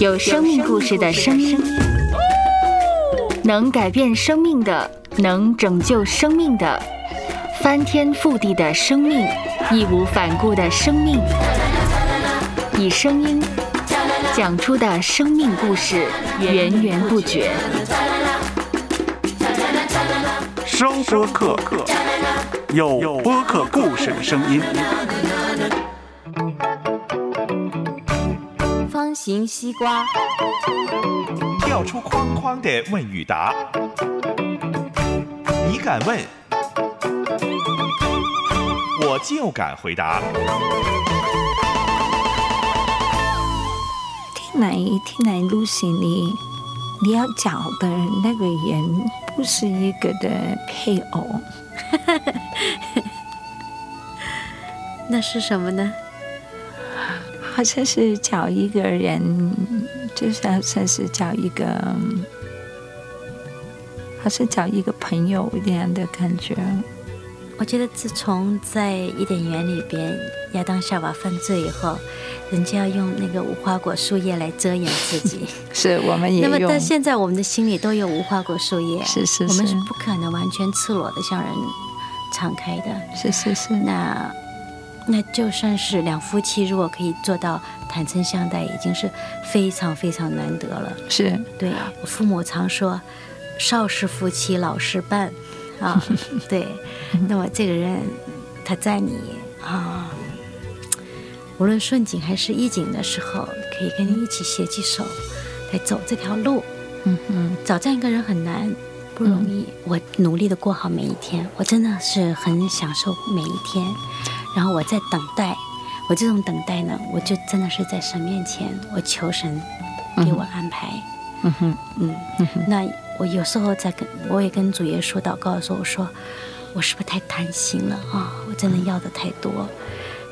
有生命故事的声音，能改变生命的，能拯救生命的，翻天覆地的生命，义无反顾的生命，以声音讲出的生命故事，源源不绝。声播客，有播客故事的声音。方形西瓜，跳出框框的问与答，你敢问，我就敢回答。听来听来，Lucy，你你要找的那个人不是一个的配偶，那是什么呢？好像是找一个人，就是好像是找一个，好像找一个朋友这样的感觉。我觉得自从在伊甸园里边亚当夏娃犯罪以后，人家要用那个无花果树叶来遮掩自己。是我们也那么，用但现在我们的心里都有无花果树叶，是是是我们是是不可能完全赤裸的向人敞开的。是是是，那那就算是两夫妻，如果可以做到坦诚相待，已经是非常非常难得了。是对我父母常说，少是夫妻老是伴啊。对，那么这个人他在你啊，无论顺境还是逆境的时候，可以跟你一起携起手来走这条路。嗯嗯找这样一个人很难，不容易。我努力的过好每一天，我真的是很享受每一天。然后我在等待，我这种等待呢，我就真的是在神面前，我求神给我安排。嗯哼嗯，那我有时候在跟我也跟主耶稣祷告的时候，我说我是不是太贪心了啊？我真的要的太多。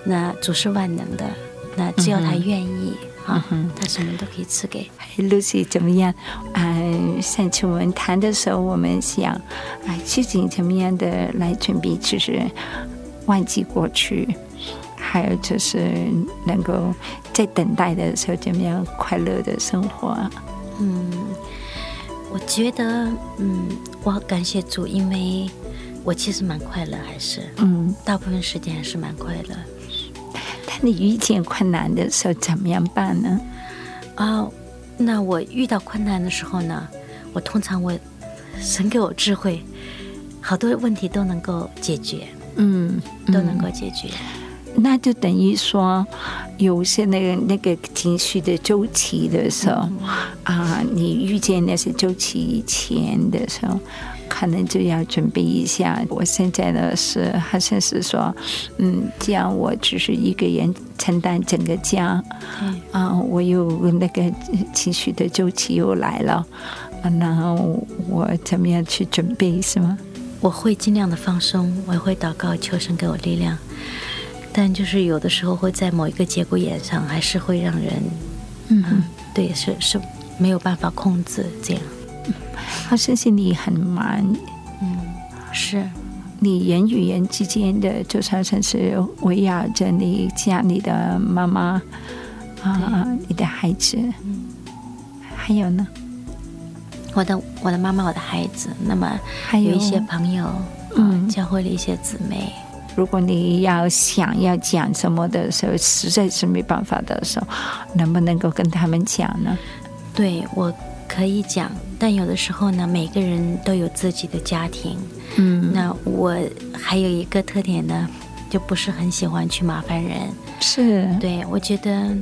那主是万能的，那只要他愿意啊，他什么都可以赐给。，Lucy 怎么样？啊，上次我们谈的时候，我们想啊，究竟怎么样的来准备，就是忘记过去，还有就是能够在等待的时候怎么样快乐的生活。嗯，我觉得，嗯，我好感谢主，因为我其实蛮快乐，还是嗯，大部分时间还是蛮快乐。但你遇见困难的时候，怎么样办呢？啊、那我遇到困难的时候呢，我通常我神给我智慧，好多问题都能够解决，嗯，都能够解决。那就等于说，有些那个那个情绪的周期的时候，啊，你遇见那些周期以前的时候，可能就要准备一下。我现在呢是好像是说，嗯，这样我只是一个人承担整个家，对，啊，我有那个情绪的周期又来了，啊然后我怎么样去准备是吗？我会尽量的放松，我也会祷告求神给我力量，但就是有的时候会在某一个节骨眼上，还是会让人，嗯，对，是是没有办法控制这样。好像是你很忙，嗯是，你人与人之间的，就常常是围绕着你家里的妈妈啊，你的孩子，还有呢，我的我的妈妈，我的孩子，那么还有有一些朋友，嗯。嗯，教会了一些姊妹，如果你要想要讲什么的时候，实在是没办法的时候，能不能够跟他们讲呢？对我可以讲，但有的时候呢，每个人都有自己的家庭，嗯，那我还有一个特点呢，就不是很喜欢去麻烦人。是，对我觉得，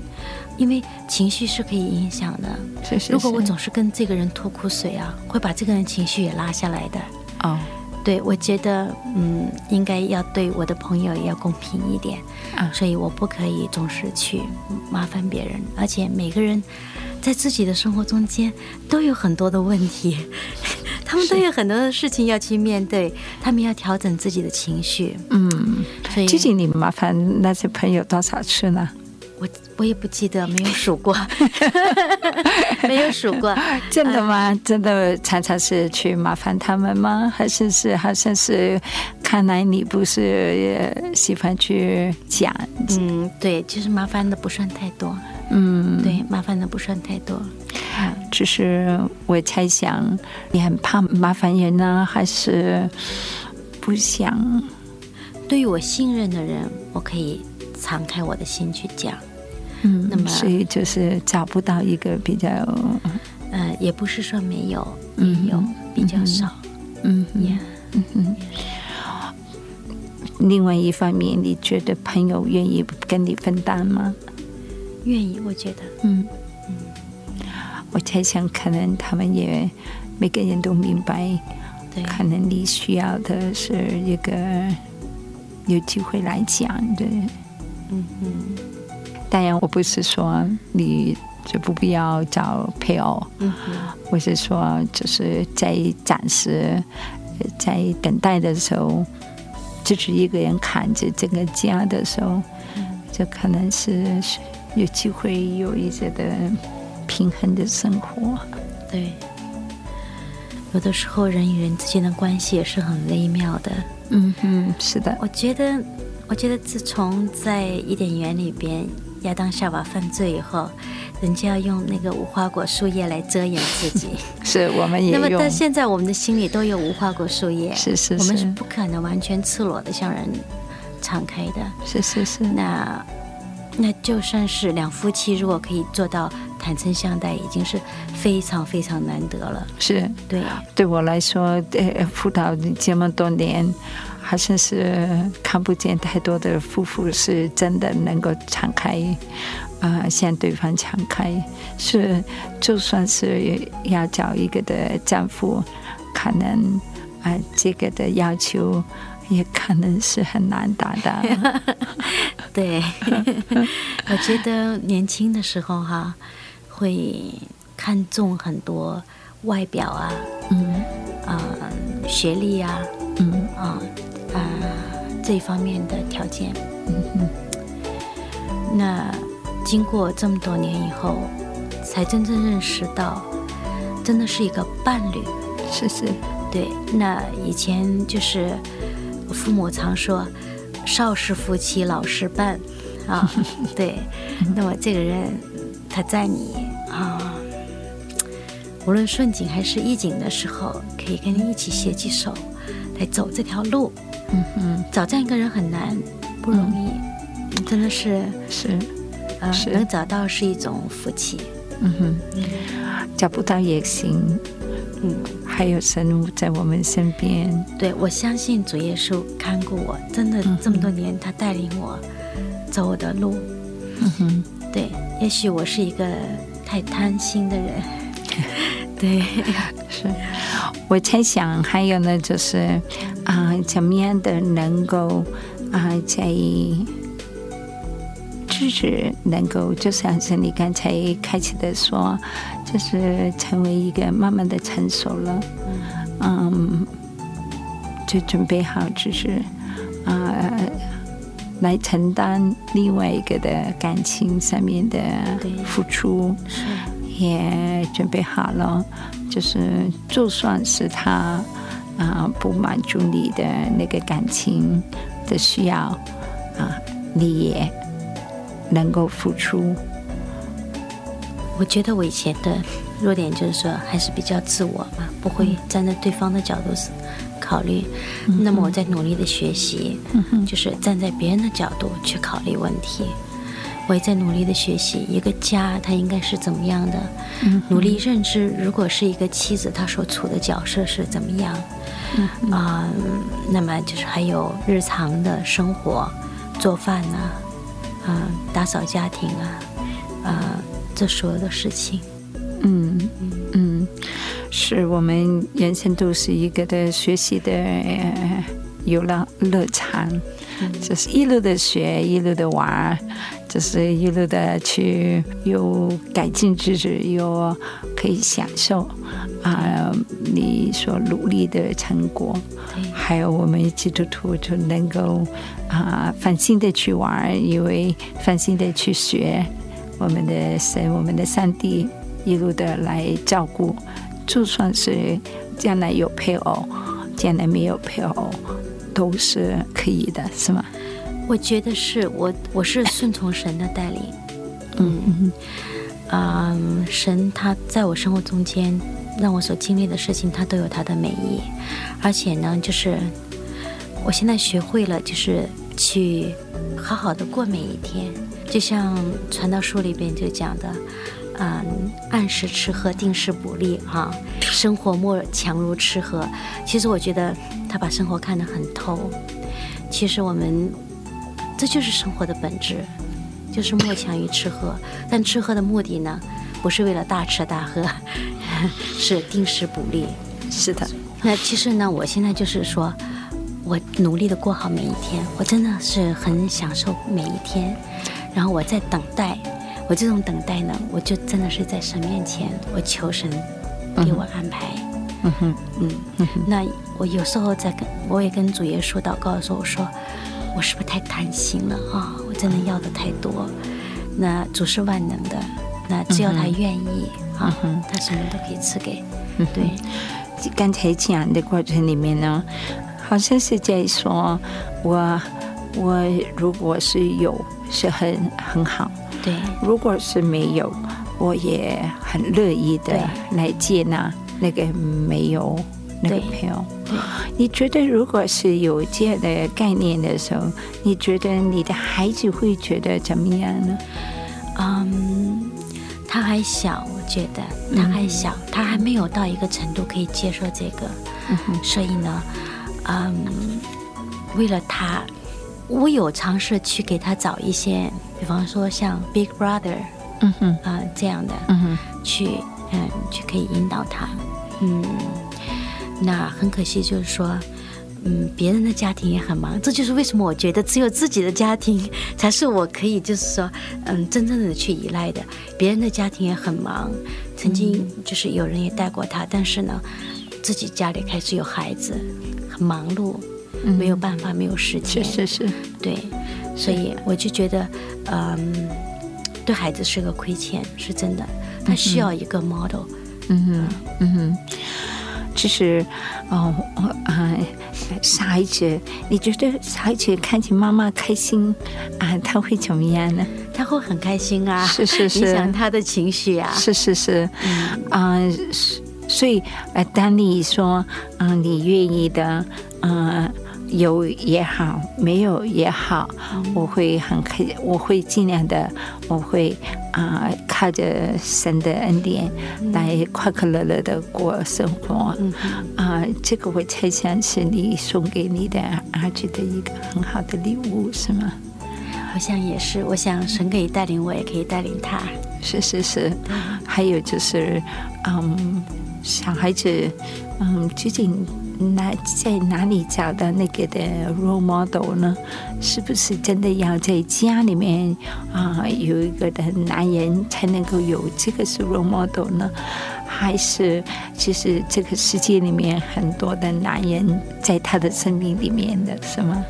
因为情绪是可以影响的。是是。如果我总是跟这个人吐苦水啊，会把这个人情绪也拉下来的。哦，对，我觉得，嗯，应该要对我的朋友也要公平一点啊所以我不可以总是去麻烦别人，而且每个人在自己的生活中间都有很多的问题，他们都有很多的事情要去面对，他们要调整自己的情绪，嗯，所以究竟你麻烦那些朋友多少次呢？我我也不记得，没有数过，没有数过。真的吗？真的常常是去麻烦他们吗？还是是好像是看来你不是也喜欢去讲？嗯，对，其实麻烦的不算太多。嗯，对，麻烦的不算太多。只是我猜想，你很怕麻烦人呢，还是不想？对于我信任的人，我可以敞开我的心去讲。嗯，那么所以就是找不到一个比较，呃，也不是说没有，嗯有比较少。嗯呀，嗯嗯。另外一方面，你觉得朋友愿意跟你分担吗？愿意，我觉得，嗯嗯。我猜想，可能他们也每个人都明白，可能你需要的是一个有机会来讲的。嗯嗯。当然，我不是说你就不必要找配偶。我是说，就是在暂时在等待的时候，就是一个人扛着这个家的时候，就可能是有机会有一些的。平衡的生活，对，有的时候人与人之间的关系也是很微妙的。嗯嗯，是的。我觉得，我觉得自从在伊甸园里边亚当夏娃犯罪以后，人家要用那个无花果树叶来遮掩自己，是我们也那么到现在，我们的心里都有无花果树叶，是是，我们是不可能完全赤裸的向人敞开的。是是是。那那就算是两夫妻，如果可以做到。坦诚相待已经是非常非常难得了。是，对，对我来说，呃，辅导这么多年，好像是看不见太多的夫妇是真的能够敞开，啊，向对方敞开。是，就算是要找一个的丈夫，可能啊，这个的要求也可能是很难达到。对，我觉得年轻的时候哈。会看重很多外表啊，嗯，啊，学历啊，嗯，啊，啊，这一方面的条件，嗯哼。那经过这么多年以后，才真正认识到，真的是一个伴侣，是是，对。那以前就是父母常说，少时夫妻老时伴，啊，对。那么这个人，他在你。啊，无论顺境还是逆境的时候，可以跟你一起携起手来走这条路。嗯哼，找这样一个人很难，不容易，真的是是，呃，能找到是一种福气。嗯哼，找不到也行。嗯，还有神在我们身边。对，我相信主耶稣看顾我，真的这么多年，他带领我走我的路。嗯哼，对，也许我是一个。太贪心的人，对，是我猜想还有呢，就是啊，怎么样的能够啊，在支持能够，就像是你刚才开启的说，就是成为一个慢慢的成熟了，嗯，就准备好，就是啊，来承担另外一个的感情上面的付出。也准备好了，就是就算是他啊不满足你的那个感情的需要啊，你也能够付出。我觉得我以前的弱点就是说还是比较自我嘛，不会站在对方的角度考虑。那么我在努力的学习，就是站在别人的角度去考虑问题。我也在努力的学习一个家，它应该是怎么样的？努力认知，如果是一个妻子，她所处的角色是怎么样？啊，那么就是还有日常的生活，做饭呐，啊，打扫家庭啊，啊，这所有的事情。嗯嗯，是我们人生都是一个的学习的游乐乐场，就是一路的学，一路的玩。就是一路的去有改进自己，有可以享受啊，你所努力的成果，还有我们基督徒就能够啊放心的去玩，因为放心的去学，我们的神，我们的上帝一路的来照顾，就算是将来有配偶，将来没有配偶，都是可以的，是吗？我觉得是我，我是顺从神的带领，嗯。嗯。嗯，神他在我生活中间让我所经历的事情，他都有他的美意，而且呢，就是我现在学会了，就是去好好的过每一天，就像传道书里边就讲的。嗯，按时吃喝，定时补力，哈，生活莫强如吃喝。其实我觉得他把生活看得很透。其实我们这就是生活的本质，就是莫强于吃喝。但吃喝的目的呢，不是为了大吃大喝，是定时补力。是的。那其实呢，我现在就是说，我努力的过好每一天，我真的是很享受每一天。然后我在等待。我这种等待呢，我就真的是在神面前，我求神给我安排。嗯哼，嗯，那我有时候在跟我也跟主耶稣祷告的时候，我说我是不是太贪心了啊？我真的要的太多。那主是万能的，那只要他愿意啊，他什么都可以赐给。嗯对，刚才讲的过程里面呢，好像是在说，我我如果是有，是很很好。对，如果是没有，我也很乐意的来接纳那个没有那个朋友。你觉得如果是有这样的概念的时候，你觉得你的孩子会觉得怎么样呢？嗯，他还小，我觉得他还小，他还没有到一个程度可以接受这个。所以呢，嗯，为了他。我有尝试去给他找一些，比方说像 Big Brother，嗯哼，啊这样的，嗯哼，去嗯去可以引导他，嗯，那很可惜就是说，嗯，别人的家庭也很忙，这就是为什么我觉得只有自己的家庭才是我可以就是说，嗯，真正的去依赖的。别人的家庭也很忙，曾经就是有人也带过他，但是呢，自己家里开始有孩子，很忙碌。没有办法，没有时间，是是是，对，所以我就觉得，嗯，对孩子是个亏欠，是真的，他需要一个 model。嗯哼，嗯。哼，其实，哦，啊，小孩子，你觉得小孩子看见妈妈开心啊，他会怎么样呢？他会很开心啊，是是是，影响他的情绪啊，是是是，啊，所以，呃，当你说，嗯，你愿意的，嗯。有也好，没有也好，我会很开，我会尽量的，我会啊，靠着神的恩典来快快乐乐的过生活。啊，这个我猜想是你送给你的儿子的一个很好的礼物，是吗？好像也是，我想神可以带领我，也可以带领他。是是是，还有就是，嗯，小孩子，嗯，究竟。哪在哪里找到那个的 role model 呢？是不是真的要在家里面啊有一个的男人才能够有这个是 role model 呢？还是其实这个世界里面很多的男人在他的生命里面的是吗？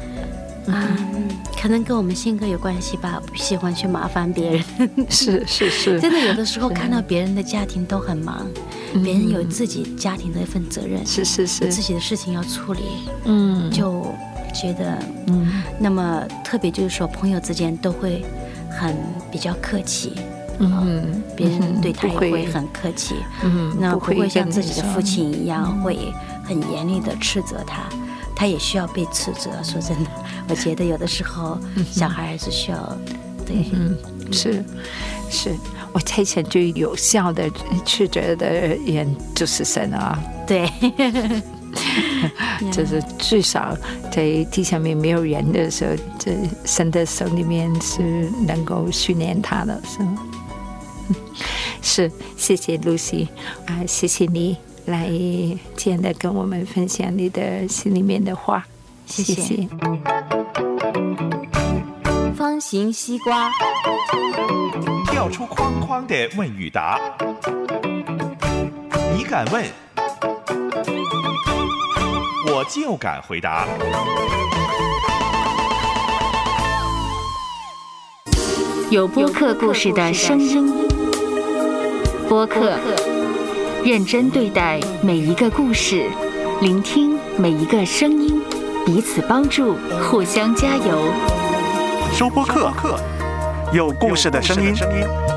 嗯，可能跟我们性格有关系吧，不喜欢去麻烦别人。是是是，真的有的时候看到别人的家庭都很忙，别人有自己家庭的一份责任，是是是，自己的事情要处理，嗯，就觉得，嗯，那么特别就是说，朋友之间都会很比较客气，嗯，别人对他也会很客气，嗯，那不会像自己的父亲一样会很严厉的斥责他。他也需要被斥责。说真的，我觉得有的时候小孩还是需要，对，是是，我猜想最有效的去觉得人就是神啊。对，就是至少在地上面没有人的时候，这神的手里面是能够训练他的，是吗？是，谢谢露西啊，谢谢你。来这样的跟我们分享你的心里面的话，谢谢。方形西瓜，跳出框框的问与答，你敢问，我就敢回答。有播客故事的声音，播客。认真对待每一个故事，聆听每一个声音，彼此帮助，互相加油。收播客，有故事的声音。